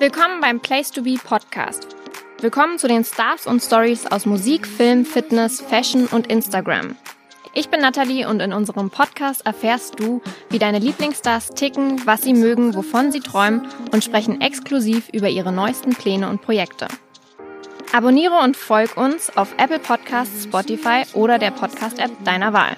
Willkommen beim Place to Be Podcast. Willkommen zu den Stars und Stories aus Musik, Film, Fitness, Fashion und Instagram. Ich bin Nathalie und in unserem Podcast erfährst du, wie deine Lieblingsstars ticken, was sie mögen, wovon sie träumen und sprechen exklusiv über ihre neuesten Pläne und Projekte. Abonniere und folg uns auf Apple Podcasts, Spotify oder der Podcast-App deiner Wahl.